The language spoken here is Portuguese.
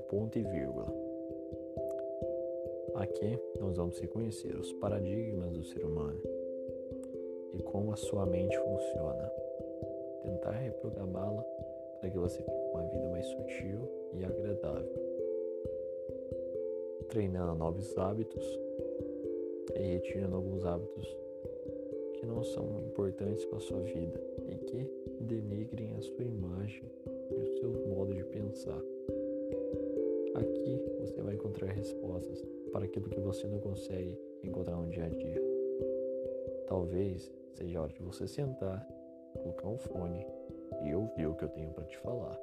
ponto e vírgula. Aqui nós vamos reconhecer os paradigmas do ser humano e como a sua mente funciona. Tentar reprogramá-la para que você com uma vida mais sutil e agradável. Treinando novos hábitos e retirando alguns hábitos que não são importantes para a sua vida e que denigrem a sua imagem encontrar respostas para aquilo que você não consegue encontrar no dia a dia. Talvez seja a hora de você sentar, colocar um fone e ouvir o que eu tenho para te falar.